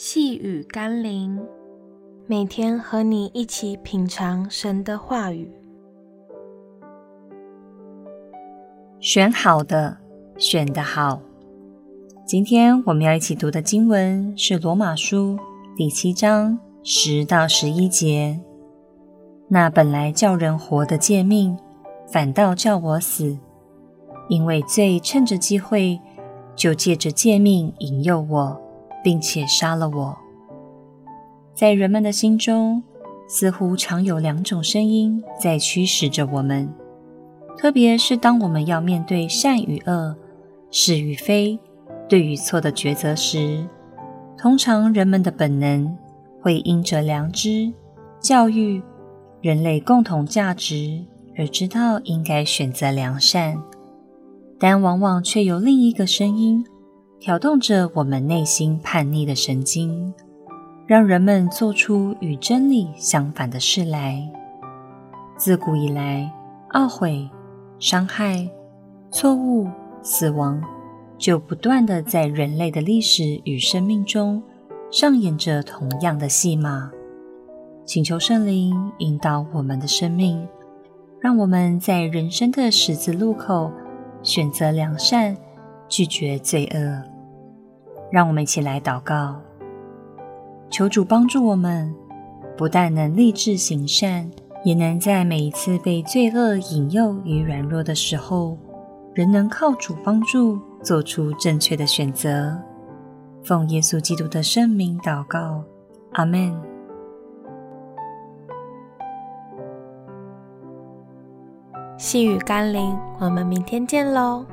细雨甘霖，每天和你一起品尝神的话语。选好的，选得好。今天我们要一起读的经文是罗马书第七章十到十一节。那本来叫人活的诫命，反倒叫我死，因为罪趁着机会，就借着诫命引诱我。并且杀了我。在人们的心中，似乎常有两种声音在驱使着我们，特别是当我们要面对善与恶、是与非、对与错的抉择时，通常人们的本能会因着良知、教育、人类共同价值而知道应该选择良善，但往往却有另一个声音。挑动着我们内心叛逆的神经，让人们做出与真理相反的事来。自古以来，懊悔、伤害、错误、死亡，就不断地在人类的历史与生命中上演着同样的戏码。请求圣灵引导我们的生命，让我们在人生的十字路口选择良善。拒绝罪恶，让我们一起来祷告，求主帮助我们，不但能立志行善，也能在每一次被罪恶引诱与软弱的时候，仍能靠主帮助，做出正确的选择。奉耶稣基督的圣名祷告，阿门。细雨甘霖，我们明天见喽。